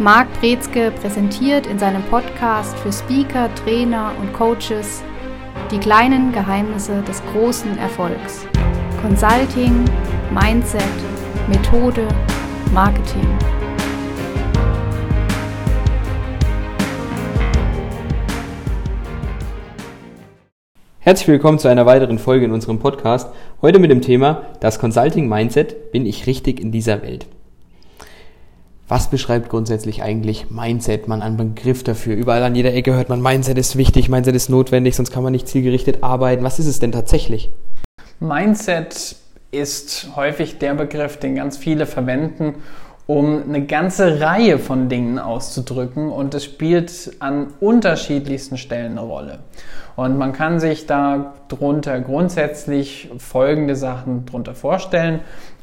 Marc Brezke präsentiert in seinem Podcast für Speaker, Trainer und Coaches die kleinen Geheimnisse des großen Erfolgs. Consulting, Mindset, Methode, Marketing. Herzlich willkommen zu einer weiteren Folge in unserem Podcast. Heute mit dem Thema Das Consulting Mindset. Bin ich richtig in dieser Welt? Was beschreibt grundsätzlich eigentlich Mindset? Man einen Begriff dafür. Überall an jeder Ecke hört man, Mindset ist wichtig, Mindset ist notwendig, sonst kann man nicht zielgerichtet arbeiten. Was ist es denn tatsächlich? Mindset ist häufig der Begriff, den ganz viele verwenden, um eine ganze Reihe von Dingen auszudrücken und es spielt an unterschiedlichsten Stellen eine Rolle. Und man kann sich da drunter grundsätzlich folgende Sachen drunter vorstellen.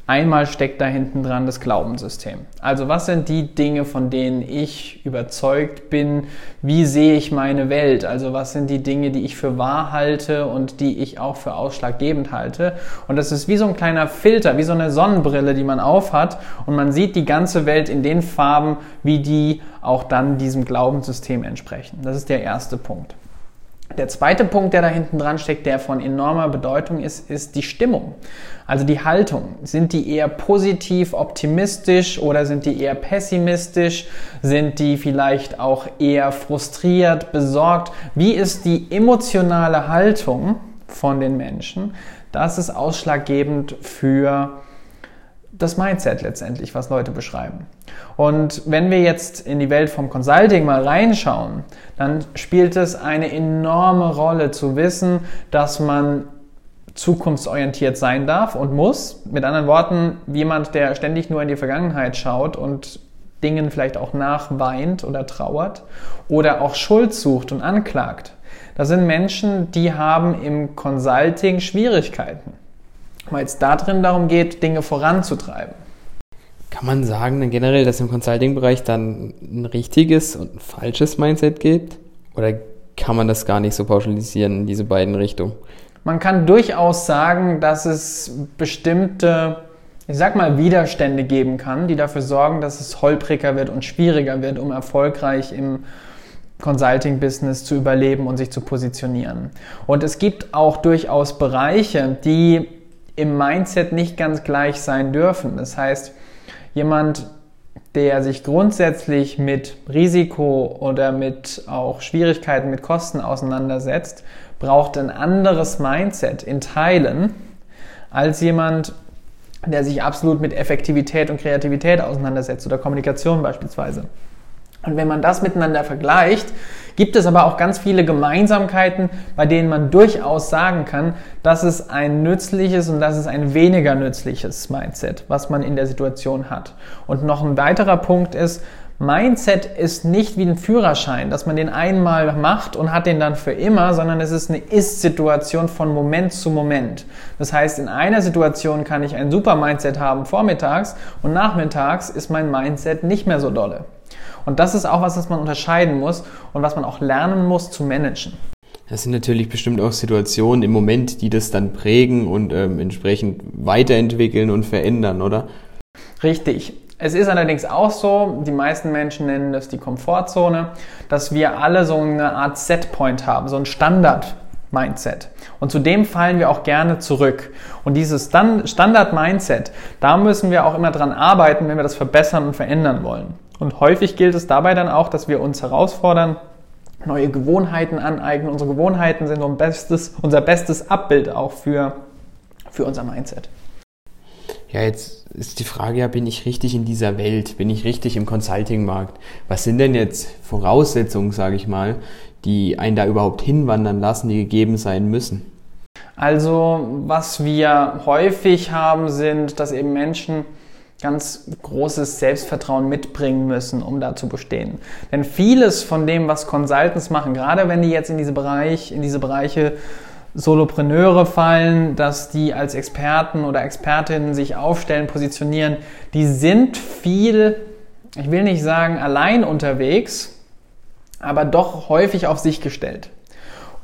Einmal steckt da hinten dran das Glaubenssystem. Also was sind die Dinge, von denen ich überzeugt bin? Wie sehe ich meine Welt? Also was sind die Dinge, die ich für wahr halte und die ich auch für ausschlaggebend halte? Und das ist wie so ein kleiner Filter, wie so eine Sonnenbrille, die man aufhat und man sieht die ganze Welt in den Farben, wie die auch dann diesem Glaubenssystem entsprechen. Das ist der erste Punkt. Der zweite Punkt, der da hinten dran steckt, der von enormer Bedeutung ist, ist die Stimmung. Also die Haltung. Sind die eher positiv, optimistisch oder sind die eher pessimistisch? Sind die vielleicht auch eher frustriert, besorgt? Wie ist die emotionale Haltung von den Menschen? Das ist ausschlaggebend für das Mindset letztendlich, was Leute beschreiben. Und wenn wir jetzt in die Welt vom Consulting mal reinschauen, dann spielt es eine enorme Rolle zu wissen, dass man zukunftsorientiert sein darf und muss. Mit anderen Worten, jemand, der ständig nur in die Vergangenheit schaut und Dingen vielleicht auch nachweint oder trauert oder auch Schuld sucht und anklagt. Das sind Menschen, die haben im Consulting Schwierigkeiten weil es da drin darum geht, Dinge voranzutreiben. Kann man sagen dann generell, dass im Consulting-Bereich dann ein richtiges und ein falsches Mindset gibt? Oder kann man das gar nicht so pauschalisieren in diese beiden Richtungen? Man kann durchaus sagen, dass es bestimmte, ich sag mal, Widerstände geben kann, die dafür sorgen, dass es holpriger wird und schwieriger wird, um erfolgreich im Consulting-Business zu überleben und sich zu positionieren. Und es gibt auch durchaus Bereiche, die im Mindset nicht ganz gleich sein dürfen. Das heißt, jemand, der sich grundsätzlich mit Risiko oder mit auch Schwierigkeiten mit Kosten auseinandersetzt, braucht ein anderes Mindset in Teilen als jemand, der sich absolut mit Effektivität und Kreativität auseinandersetzt oder Kommunikation beispielsweise. Und wenn man das miteinander vergleicht, gibt es aber auch ganz viele Gemeinsamkeiten, bei denen man durchaus sagen kann, dass es ein nützliches und dass es ein weniger nützliches Mindset, was man in der Situation hat. Und noch ein weiterer Punkt ist, Mindset ist nicht wie ein Führerschein, dass man den einmal macht und hat den dann für immer, sondern es ist eine Ist-Situation von Moment zu Moment. Das heißt, in einer Situation kann ich ein super Mindset haben vormittags und nachmittags ist mein Mindset nicht mehr so dolle. Und das ist auch was, was man unterscheiden muss und was man auch lernen muss zu managen. Das sind natürlich bestimmt auch Situationen im Moment, die das dann prägen und ähm, entsprechend weiterentwickeln und verändern, oder? Richtig. Es ist allerdings auch so, die meisten Menschen nennen das die Komfortzone, dass wir alle so eine Art Setpoint haben, so ein Standard. Mindset. Und zu dem fallen wir auch gerne zurück. Und dieses Standard-Mindset, da müssen wir auch immer dran arbeiten, wenn wir das verbessern und verändern wollen. Und häufig gilt es dabei dann auch, dass wir uns herausfordern, neue Gewohnheiten aneignen. Unsere Gewohnheiten sind unser bestes, unser bestes Abbild auch für, für unser Mindset. Ja, jetzt ist die Frage ja, bin ich richtig in dieser Welt? Bin ich richtig im Consulting-Markt? Was sind denn jetzt Voraussetzungen, sage ich mal, die einen da überhaupt hinwandern lassen, die gegeben sein müssen? Also, was wir häufig haben, sind, dass eben Menschen ganz großes Selbstvertrauen mitbringen müssen, um da zu bestehen. Denn vieles von dem, was Consultants machen, gerade wenn die jetzt in diese Bereich, in diese Bereiche Solopreneure fallen, dass die als Experten oder Expertinnen sich aufstellen, positionieren, die sind viel, ich will nicht sagen allein unterwegs, aber doch häufig auf sich gestellt.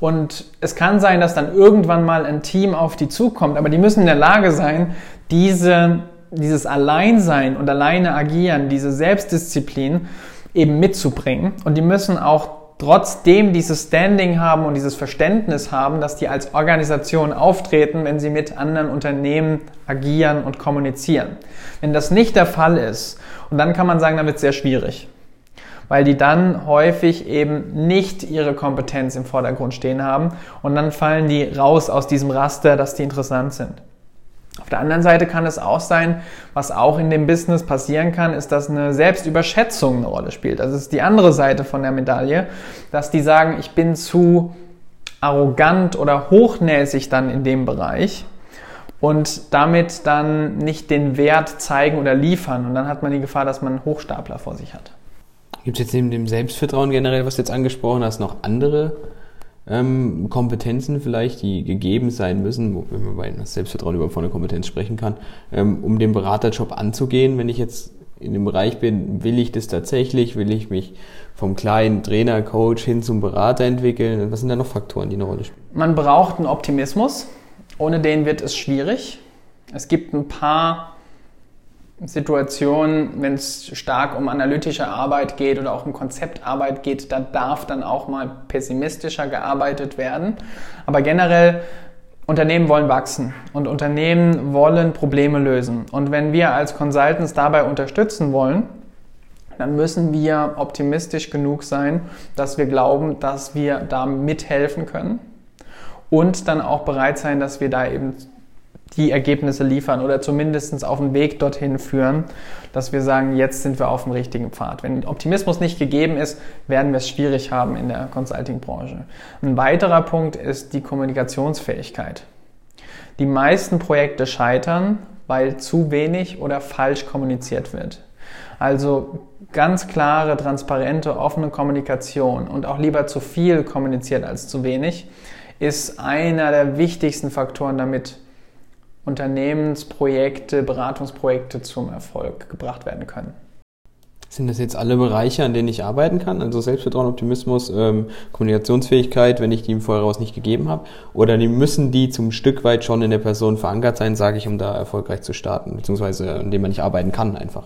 Und es kann sein, dass dann irgendwann mal ein Team auf die zukommt, aber die müssen in der Lage sein, diese dieses Alleinsein und alleine agieren, diese Selbstdisziplin eben mitzubringen. Und die müssen auch trotzdem dieses Standing haben und dieses Verständnis haben, dass die als Organisation auftreten, wenn sie mit anderen Unternehmen agieren und kommunizieren. Wenn das nicht der Fall ist, und dann kann man sagen, dann wird es sehr schwierig, weil die dann häufig eben nicht ihre Kompetenz im Vordergrund stehen haben und dann fallen die raus aus diesem Raster, dass die interessant sind. Auf der anderen Seite kann es auch sein, was auch in dem Business passieren kann, ist, dass eine Selbstüberschätzung eine Rolle spielt. Das ist die andere Seite von der Medaille, dass die sagen, ich bin zu arrogant oder hochnäsig dann in dem Bereich und damit dann nicht den Wert zeigen oder liefern. Und dann hat man die Gefahr, dass man einen Hochstapler vor sich hat. Gibt es jetzt neben dem Selbstvertrauen generell, was du jetzt angesprochen hast, noch andere ähm, Kompetenzen vielleicht, die gegeben sein müssen, wenn man bei Selbstvertrauen überhaupt von Kompetenz sprechen kann, ähm, um den Beraterjob anzugehen, wenn ich jetzt in dem Bereich bin, will ich das tatsächlich, will ich mich vom kleinen Trainer, Coach hin zum Berater entwickeln? Was sind da noch Faktoren, die eine Rolle spielen? Man braucht einen Optimismus, ohne den wird es schwierig. Es gibt ein paar Situationen, wenn es stark um analytische Arbeit geht oder auch um Konzeptarbeit geht, da darf dann auch mal pessimistischer gearbeitet werden. Aber generell, Unternehmen wollen wachsen und Unternehmen wollen Probleme lösen. Und wenn wir als Consultants dabei unterstützen wollen, dann müssen wir optimistisch genug sein, dass wir glauben, dass wir da mithelfen können und dann auch bereit sein, dass wir da eben die Ergebnisse liefern oder zumindest auf den Weg dorthin führen, dass wir sagen, jetzt sind wir auf dem richtigen Pfad. Wenn Optimismus nicht gegeben ist, werden wir es schwierig haben in der Consulting-Branche. Ein weiterer Punkt ist die Kommunikationsfähigkeit. Die meisten Projekte scheitern, weil zu wenig oder falsch kommuniziert wird. Also ganz klare, transparente, offene Kommunikation und auch lieber zu viel kommuniziert als zu wenig ist einer der wichtigsten Faktoren, damit Unternehmensprojekte, Beratungsprojekte zum Erfolg gebracht werden können. Sind das jetzt alle Bereiche, an denen ich arbeiten kann? Also Selbstvertrauen, Optimismus, ähm, Kommunikationsfähigkeit, wenn ich die im Voraus nicht gegeben habe? Oder die müssen die zum Stück weit schon in der Person verankert sein, sage ich, um da erfolgreich zu starten, beziehungsweise an dem man nicht arbeiten kann einfach?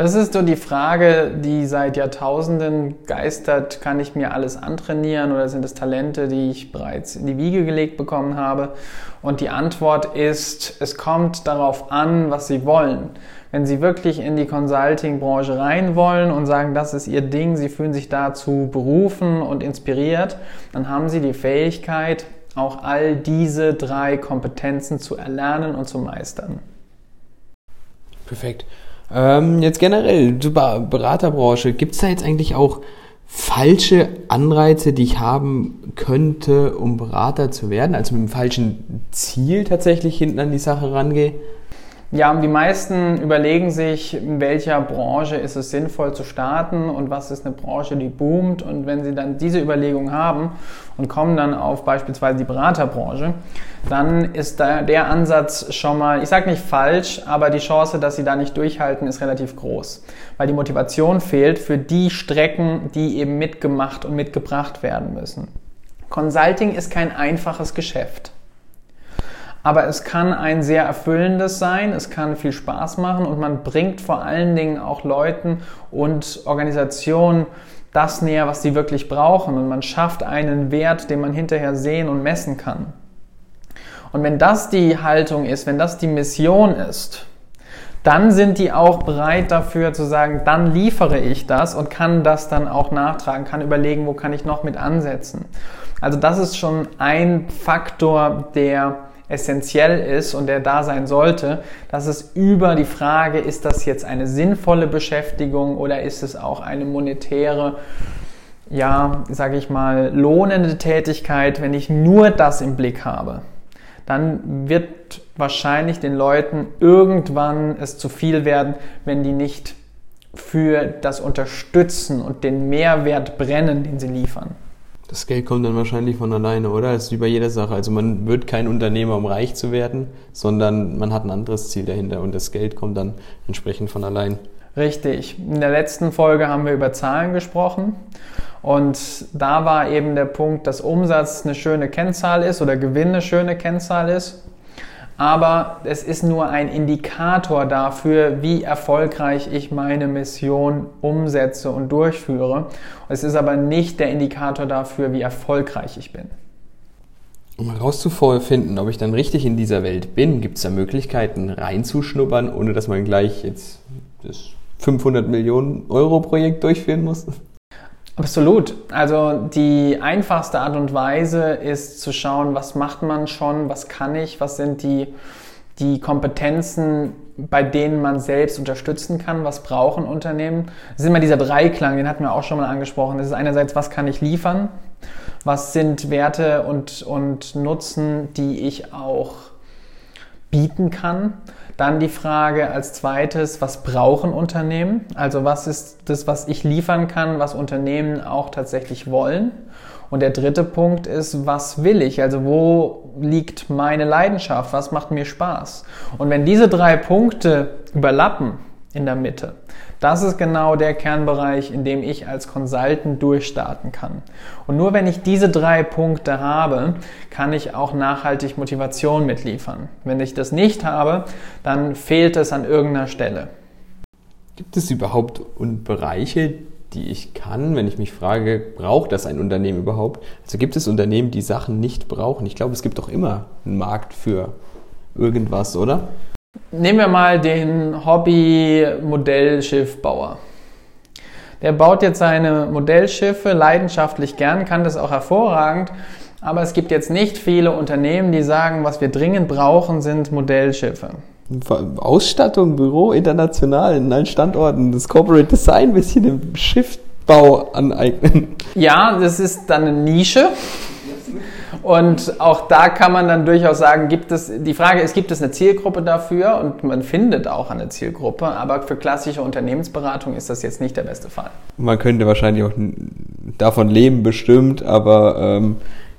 Das ist so die Frage, die seit Jahrtausenden geistert. Kann ich mir alles antrainieren oder sind es Talente, die ich bereits in die Wiege gelegt bekommen habe? Und die Antwort ist, es kommt darauf an, was Sie wollen. Wenn Sie wirklich in die Consulting-Branche rein wollen und sagen, das ist Ihr Ding, Sie fühlen sich dazu berufen und inspiriert, dann haben Sie die Fähigkeit, auch all diese drei Kompetenzen zu erlernen und zu meistern. Perfekt. Ähm, jetzt generell, zur Beraterbranche, gibt es da jetzt eigentlich auch falsche Anreize, die ich haben könnte, um Berater zu werden? Also mit dem falschen Ziel tatsächlich hinten an die Sache rangehe? Ja, die meisten überlegen sich, in welcher Branche ist es sinnvoll zu starten und was ist eine Branche, die boomt. Und wenn sie dann diese Überlegung haben und kommen dann auf beispielsweise die Beraterbranche, dann ist da der Ansatz schon mal, ich sage nicht falsch, aber die Chance, dass sie da nicht durchhalten, ist relativ groß, weil die Motivation fehlt für die Strecken, die eben mitgemacht und mitgebracht werden müssen. Consulting ist kein einfaches Geschäft aber es kann ein sehr erfüllendes sein, es kann viel Spaß machen und man bringt vor allen Dingen auch Leuten und Organisationen das näher, was sie wirklich brauchen und man schafft einen Wert, den man hinterher sehen und messen kann. Und wenn das die Haltung ist, wenn das die Mission ist, dann sind die auch bereit dafür zu sagen, dann liefere ich das und kann das dann auch nachtragen, kann überlegen, wo kann ich noch mit ansetzen. Also das ist schon ein Faktor, der essentiell ist und der da sein sollte, dass es über die Frage, ist das jetzt eine sinnvolle Beschäftigung oder ist es auch eine monetäre, ja, sage ich mal, lohnende Tätigkeit, wenn ich nur das im Blick habe, dann wird wahrscheinlich den Leuten irgendwann es zu viel werden, wenn die nicht für das Unterstützen und den Mehrwert brennen, den sie liefern. Das Geld kommt dann wahrscheinlich von alleine, oder? Das ist wie bei jeder Sache. Also man wird kein Unternehmer, um reich zu werden, sondern man hat ein anderes Ziel dahinter und das Geld kommt dann entsprechend von allein. Richtig. In der letzten Folge haben wir über Zahlen gesprochen und da war eben der Punkt, dass Umsatz eine schöne Kennzahl ist oder Gewinn eine schöne Kennzahl ist. Aber es ist nur ein Indikator dafür, wie erfolgreich ich meine Mission umsetze und durchführe. Es ist aber nicht der Indikator dafür, wie erfolgreich ich bin. Um herauszufinden, ob ich dann richtig in dieser Welt bin, gibt es da Möglichkeiten reinzuschnuppern, ohne dass man gleich jetzt das 500 Millionen Euro Projekt durchführen muss? Absolut. Also die einfachste Art und Weise ist zu schauen, was macht man schon, was kann ich, was sind die, die Kompetenzen, bei denen man selbst unterstützen kann, was brauchen Unternehmen. Das ist immer dieser Dreiklang, den hatten wir auch schon mal angesprochen. Das ist einerseits, was kann ich liefern, was sind Werte und, und Nutzen, die ich auch bieten kann. Dann die Frage als zweites, was brauchen Unternehmen? Also was ist das, was ich liefern kann, was Unternehmen auch tatsächlich wollen? Und der dritte Punkt ist, was will ich? Also wo liegt meine Leidenschaft? Was macht mir Spaß? Und wenn diese drei Punkte überlappen in der Mitte, das ist genau der Kernbereich, in dem ich als Consultant durchstarten kann. Und nur wenn ich diese drei Punkte habe, kann ich auch nachhaltig Motivation mitliefern. Wenn ich das nicht habe, dann fehlt es an irgendeiner Stelle. Gibt es überhaupt Bereiche, die ich kann, wenn ich mich frage, braucht das ein Unternehmen überhaupt? Also gibt es Unternehmen, die Sachen nicht brauchen? Ich glaube, es gibt doch immer einen Markt für irgendwas, oder? Nehmen wir mal den Hobby-Modellschiffbauer. Der baut jetzt seine Modellschiffe leidenschaftlich gern, kann das auch hervorragend, aber es gibt jetzt nicht viele Unternehmen, die sagen, was wir dringend brauchen, sind Modellschiffe. Ausstattung, Büro, international, in allen Standorten, das Corporate Design ein bisschen im Schiffbau aneignen. Ja, das ist dann eine Nische. Und auch da kann man dann durchaus sagen, gibt es, die Frage ist, gibt es eine Zielgruppe dafür? Und man findet auch eine Zielgruppe, aber für klassische Unternehmensberatung ist das jetzt nicht der beste Fall. Man könnte wahrscheinlich auch davon leben, bestimmt, aber ähm,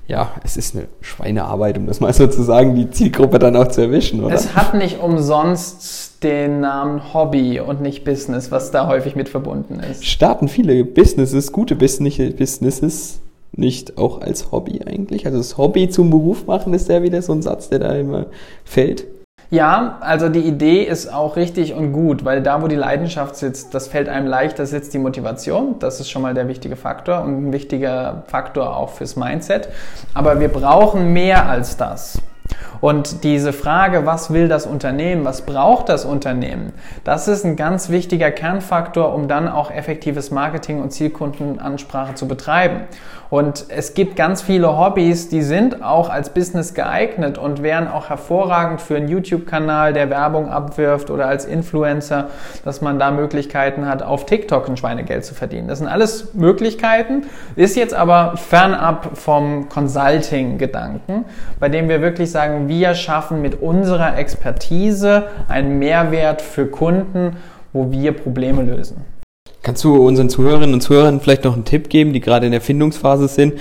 ja, es ist eine Schweinearbeit, um das mal so zu sagen, die Zielgruppe dann auch zu erwischen, oder? Es hat nicht umsonst den Namen Hobby und nicht Business, was da häufig mit verbunden ist. Starten viele Businesses, gute Businesses, nicht auch als Hobby eigentlich? Also das Hobby zum Beruf machen ist ja wieder so ein Satz, der da immer fällt. Ja, also die Idee ist auch richtig und gut, weil da, wo die Leidenschaft sitzt, das fällt einem leicht, da sitzt die Motivation. Das ist schon mal der wichtige Faktor und ein wichtiger Faktor auch fürs Mindset. Aber wir brauchen mehr als das. Und diese Frage, was will das Unternehmen, was braucht das Unternehmen, das ist ein ganz wichtiger Kernfaktor, um dann auch effektives Marketing und Zielkundenansprache zu betreiben. Und es gibt ganz viele Hobbys, die sind auch als Business geeignet und wären auch hervorragend für einen YouTube-Kanal, der Werbung abwirft oder als Influencer, dass man da Möglichkeiten hat, auf TikTok ein Schweinegeld zu verdienen. Das sind alles Möglichkeiten, ist jetzt aber fernab vom Consulting-Gedanken, bei dem wir wirklich sagen, wir schaffen mit unserer Expertise einen Mehrwert für Kunden, wo wir Probleme lösen. Kannst du unseren Zuhörerinnen und Zuhörern vielleicht noch einen Tipp geben, die gerade in der Findungsphase sind?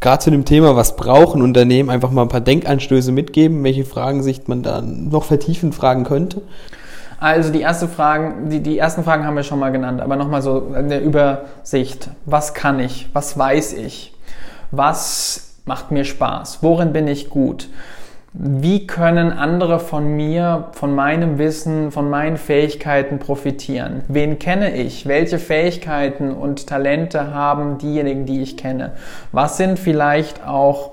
Gerade zu dem Thema, was brauchen Unternehmen, einfach mal ein paar Denkanstöße mitgeben, welche Fragen sich man da noch vertiefend fragen könnte? Also die, erste Fragen, die, die ersten Fragen haben wir schon mal genannt, aber nochmal so in der Übersicht. Was kann ich? Was weiß ich? Was macht mir Spaß? Worin bin ich gut? Wie können andere von mir, von meinem Wissen, von meinen Fähigkeiten profitieren? Wen kenne ich? Welche Fähigkeiten und Talente haben diejenigen, die ich kenne? Was sind vielleicht auch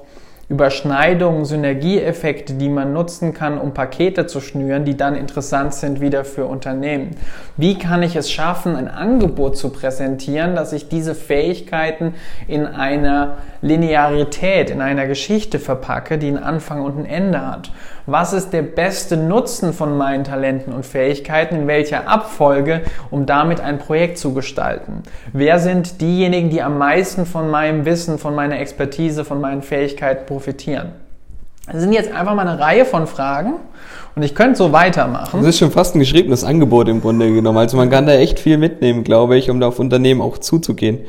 Überschneidungen, Synergieeffekte, die man nutzen kann, um Pakete zu schnüren, die dann interessant sind wieder für Unternehmen. Wie kann ich es schaffen, ein Angebot zu präsentieren, dass ich diese Fähigkeiten in einer Linearität, in einer Geschichte verpacke, die einen Anfang und ein Ende hat? Was ist der beste Nutzen von meinen Talenten und Fähigkeiten? In welcher Abfolge, um damit ein Projekt zu gestalten? Wer sind diejenigen, die am meisten von meinem Wissen, von meiner Expertise, von meinen Fähigkeiten profitieren? Das sind jetzt einfach mal eine Reihe von Fragen und ich könnte so weitermachen. Das ist schon fast ein geschriebenes Angebot im Grunde genommen. Also man kann da echt viel mitnehmen, glaube ich, um da auf Unternehmen auch zuzugehen.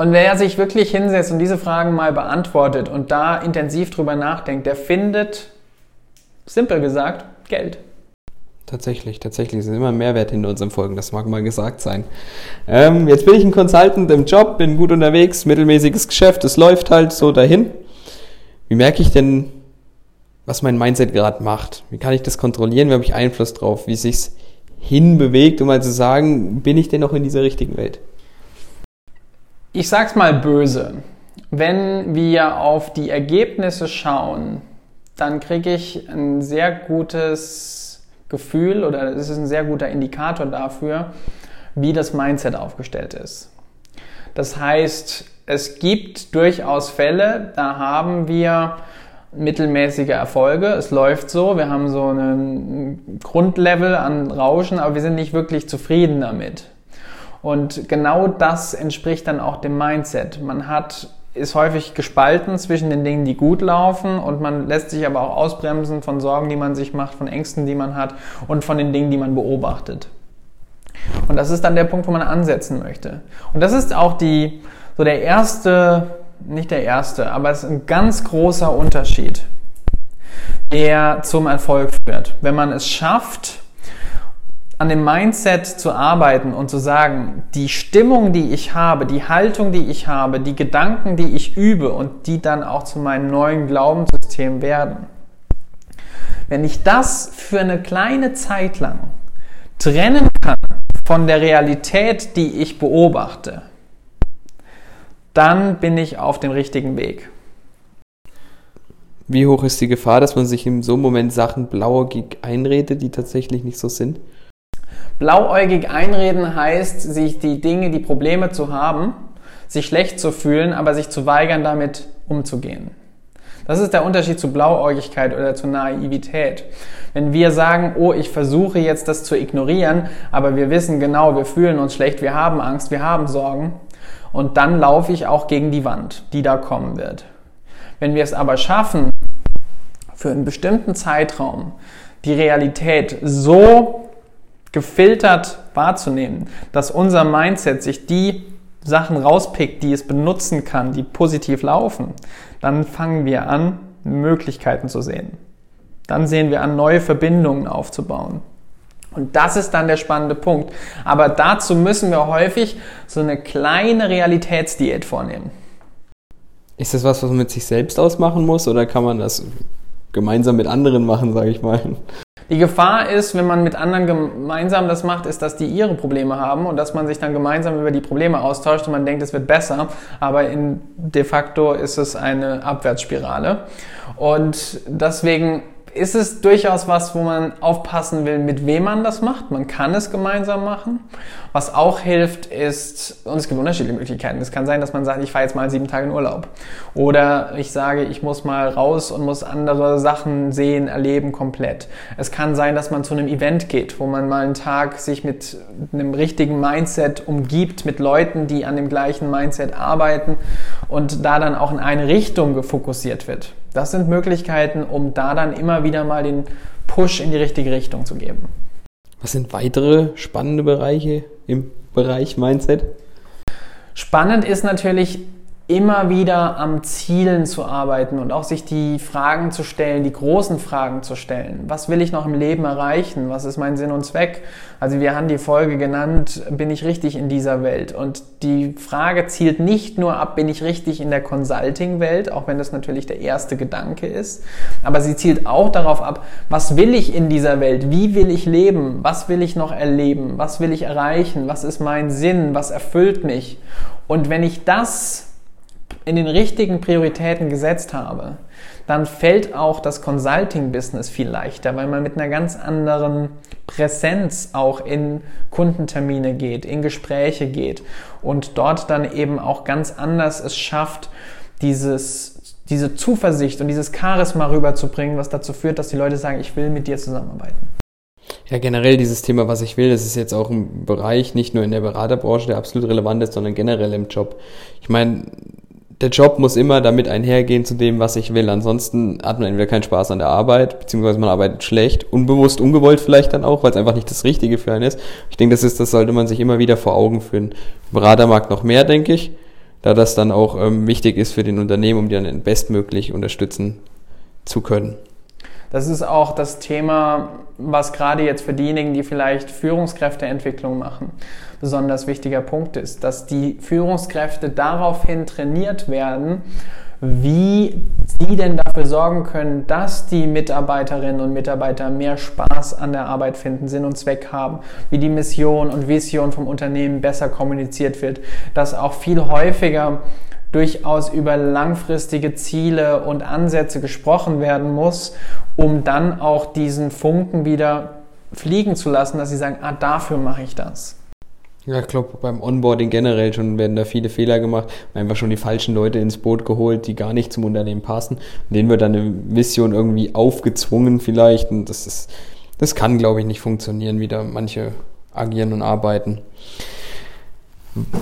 Und wer sich wirklich hinsetzt und diese Fragen mal beantwortet und da intensiv drüber nachdenkt, der findet Simpel gesagt, Geld. Tatsächlich, tatsächlich. Es ist immer Mehrwert hinter unseren Folgen, das mag mal gesagt sein. Ähm, jetzt bin ich ein Consultant im Job, bin gut unterwegs, mittelmäßiges Geschäft, es läuft halt so dahin. Wie merke ich denn, was mein Mindset gerade macht. Wie kann ich das kontrollieren? Wie habe ich Einfluss drauf? Wie sich's hinbewegt, um mal zu sagen, bin ich denn noch in dieser richtigen Welt? Ich sag's mal böse. Wenn wir auf die Ergebnisse schauen, dann kriege ich ein sehr gutes Gefühl oder es ist ein sehr guter Indikator dafür, wie das Mindset aufgestellt ist. Das heißt, es gibt durchaus Fälle, da haben wir mittelmäßige Erfolge. Es läuft so, wir haben so ein Grundlevel an Rauschen, aber wir sind nicht wirklich zufrieden damit. Und genau das entspricht dann auch dem Mindset. Man hat ist häufig gespalten zwischen den Dingen, die gut laufen und man lässt sich aber auch ausbremsen von Sorgen, die man sich macht, von Ängsten, die man hat und von den Dingen, die man beobachtet. Und das ist dann der Punkt, wo man ansetzen möchte. Und das ist auch die, so der erste, nicht der erste, aber es ist ein ganz großer Unterschied, der zum Erfolg führt. Wenn man es schafft, an dem Mindset zu arbeiten und zu sagen, die Stimmung, die ich habe, die Haltung, die ich habe, die Gedanken, die ich übe und die dann auch zu meinem neuen Glaubenssystem werden. Wenn ich das für eine kleine Zeit lang trennen kann von der Realität, die ich beobachte, dann bin ich auf dem richtigen Weg. Wie hoch ist die Gefahr, dass man sich in so einem Moment Sachen blauäugig einredet, die tatsächlich nicht so sind? Blauäugig einreden heißt, sich die Dinge, die Probleme zu haben, sich schlecht zu fühlen, aber sich zu weigern, damit umzugehen. Das ist der Unterschied zu Blauäugigkeit oder zu Naivität. Wenn wir sagen, oh, ich versuche jetzt das zu ignorieren, aber wir wissen genau, wir fühlen uns schlecht, wir haben Angst, wir haben Sorgen, und dann laufe ich auch gegen die Wand, die da kommen wird. Wenn wir es aber schaffen, für einen bestimmten Zeitraum die Realität so gefiltert wahrzunehmen, dass unser Mindset sich die Sachen rauspickt, die es benutzen kann, die positiv laufen, dann fangen wir an, Möglichkeiten zu sehen. Dann sehen wir an, neue Verbindungen aufzubauen. Und das ist dann der spannende Punkt. Aber dazu müssen wir häufig so eine kleine Realitätsdiät vornehmen. Ist das was, was man mit sich selbst ausmachen muss oder kann man das gemeinsam mit anderen machen, sage ich mal? Die Gefahr ist, wenn man mit anderen gemeinsam das macht, ist, dass die ihre Probleme haben und dass man sich dann gemeinsam über die Probleme austauscht und man denkt, es wird besser, aber in de facto ist es eine Abwärtsspirale. Und deswegen ist es durchaus was, wo man aufpassen will, mit wem man das macht. Man kann es gemeinsam machen. Was auch hilft, ist, und es gibt unterschiedliche Möglichkeiten. Es kann sein, dass man sagt, ich fahre jetzt mal sieben Tage in Urlaub. Oder ich sage, ich muss mal raus und muss andere Sachen sehen, erleben komplett. Es kann sein, dass man zu einem Event geht, wo man mal einen Tag sich mit einem richtigen Mindset umgibt, mit Leuten, die an dem gleichen Mindset arbeiten und da dann auch in eine Richtung gefokussiert wird. Das sind Möglichkeiten, um da dann immer wieder mal den Push in die richtige Richtung zu geben. Was sind weitere spannende Bereiche im Bereich Mindset? Spannend ist natürlich immer wieder am Zielen zu arbeiten und auch sich die Fragen zu stellen, die großen Fragen zu stellen. Was will ich noch im Leben erreichen? Was ist mein Sinn und Zweck? Also wir haben die Folge genannt, bin ich richtig in dieser Welt? Und die Frage zielt nicht nur ab, bin ich richtig in der Consulting-Welt, auch wenn das natürlich der erste Gedanke ist, aber sie zielt auch darauf ab, was will ich in dieser Welt? Wie will ich leben? Was will ich noch erleben? Was will ich erreichen? Was ist mein Sinn? Was erfüllt mich? Und wenn ich das in den richtigen Prioritäten gesetzt habe, dann fällt auch das Consulting-Business viel leichter, weil man mit einer ganz anderen Präsenz auch in Kundentermine geht, in Gespräche geht und dort dann eben auch ganz anders es schafft, dieses, diese Zuversicht und dieses Charisma rüberzubringen, was dazu führt, dass die Leute sagen, ich will mit dir zusammenarbeiten. Ja, generell dieses Thema, was ich will, das ist jetzt auch ein Bereich, nicht nur in der Beraterbranche, der absolut relevant ist, sondern generell im Job. Ich meine, der Job muss immer damit einhergehen zu dem, was ich will. Ansonsten hat man entweder keinen Spaß an der Arbeit, beziehungsweise man arbeitet schlecht, unbewusst, ungewollt vielleicht dann auch, weil es einfach nicht das Richtige für einen ist. Ich denke, das ist, das sollte man sich immer wieder vor Augen führen. Beratermarkt noch mehr, denke ich, da das dann auch ähm, wichtig ist für den Unternehmen, um die dann bestmöglich unterstützen zu können. Das ist auch das Thema, was gerade jetzt für diejenigen, die vielleicht Führungskräfteentwicklung machen, besonders wichtiger Punkt ist, dass die Führungskräfte daraufhin trainiert werden, wie sie denn dafür sorgen können, dass die Mitarbeiterinnen und Mitarbeiter mehr Spaß an der Arbeit finden, Sinn und Zweck haben, wie die Mission und Vision vom Unternehmen besser kommuniziert wird, dass auch viel häufiger durchaus über langfristige Ziele und Ansätze gesprochen werden muss, um dann auch diesen Funken wieder fliegen zu lassen, dass sie sagen, ah, dafür mache ich das. Ja, ich glaube, beim Onboarding generell schon werden da viele Fehler gemacht. Einfach schon die falschen Leute ins Boot geholt, die gar nicht zum Unternehmen passen. Und denen wird dann eine Mission irgendwie aufgezwungen vielleicht. Und das ist, das kann, glaube ich, nicht funktionieren, wie da manche agieren und arbeiten.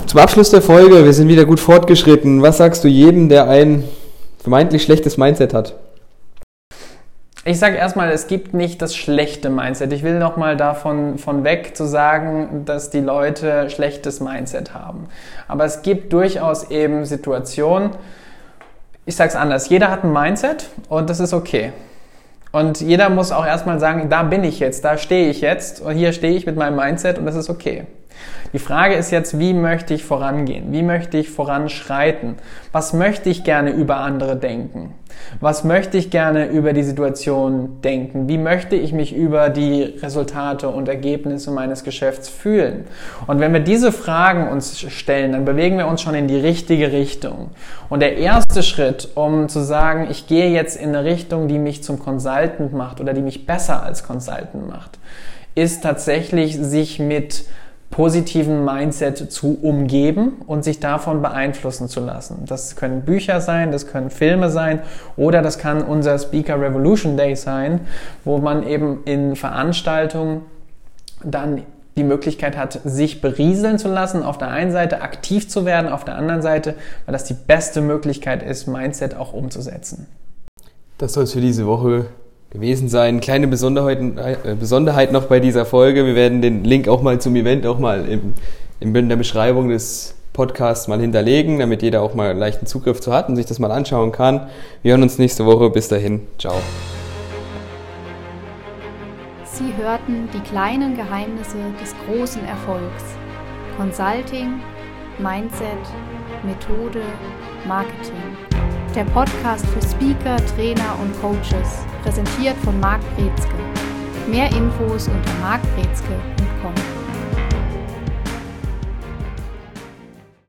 Zum Abschluss der Folge, wir sind wieder gut fortgeschritten. Was sagst du jedem, der ein vermeintlich schlechtes Mindset hat? Ich sage erstmal, es gibt nicht das schlechte Mindset. Ich will nochmal davon von weg zu sagen, dass die Leute schlechtes Mindset haben. Aber es gibt durchaus eben Situationen, ich sage es anders, jeder hat ein Mindset und das ist okay. Und jeder muss auch erstmal sagen, da bin ich jetzt, da stehe ich jetzt und hier stehe ich mit meinem Mindset und das ist okay. Die Frage ist jetzt, wie möchte ich vorangehen? Wie möchte ich voranschreiten? Was möchte ich gerne über andere denken? Was möchte ich gerne über die Situation denken? Wie möchte ich mich über die Resultate und Ergebnisse meines Geschäfts fühlen? Und wenn wir diese Fragen uns stellen, dann bewegen wir uns schon in die richtige Richtung. Und der erste Schritt, um zu sagen, ich gehe jetzt in eine Richtung, die mich zum Consultant macht oder die mich besser als Consultant macht, ist tatsächlich sich mit positiven Mindset zu umgeben und sich davon beeinflussen zu lassen. Das können Bücher sein, das können Filme sein oder das kann unser Speaker Revolution Day sein, wo man eben in Veranstaltungen dann die Möglichkeit hat, sich berieseln zu lassen, auf der einen Seite aktiv zu werden, auf der anderen Seite, weil das die beste Möglichkeit ist, Mindset auch umzusetzen. Das soll es für diese Woche gewesen sein. Kleine Besonderheit, äh, Besonderheit noch bei dieser Folge. Wir werden den Link auch mal zum Event auch mal im, in der Beschreibung des Podcasts mal hinterlegen, damit jeder auch mal leichten Zugriff zu hat und sich das mal anschauen kann. Wir hören uns nächste Woche. Bis dahin. Ciao. Sie hörten die kleinen Geheimnisse des großen Erfolgs. Consulting, Mindset, Methode, Marketing. Der Podcast für Speaker, Trainer und Coaches präsentiert von Marc Brezke. Mehr Infos unter markbrezke.de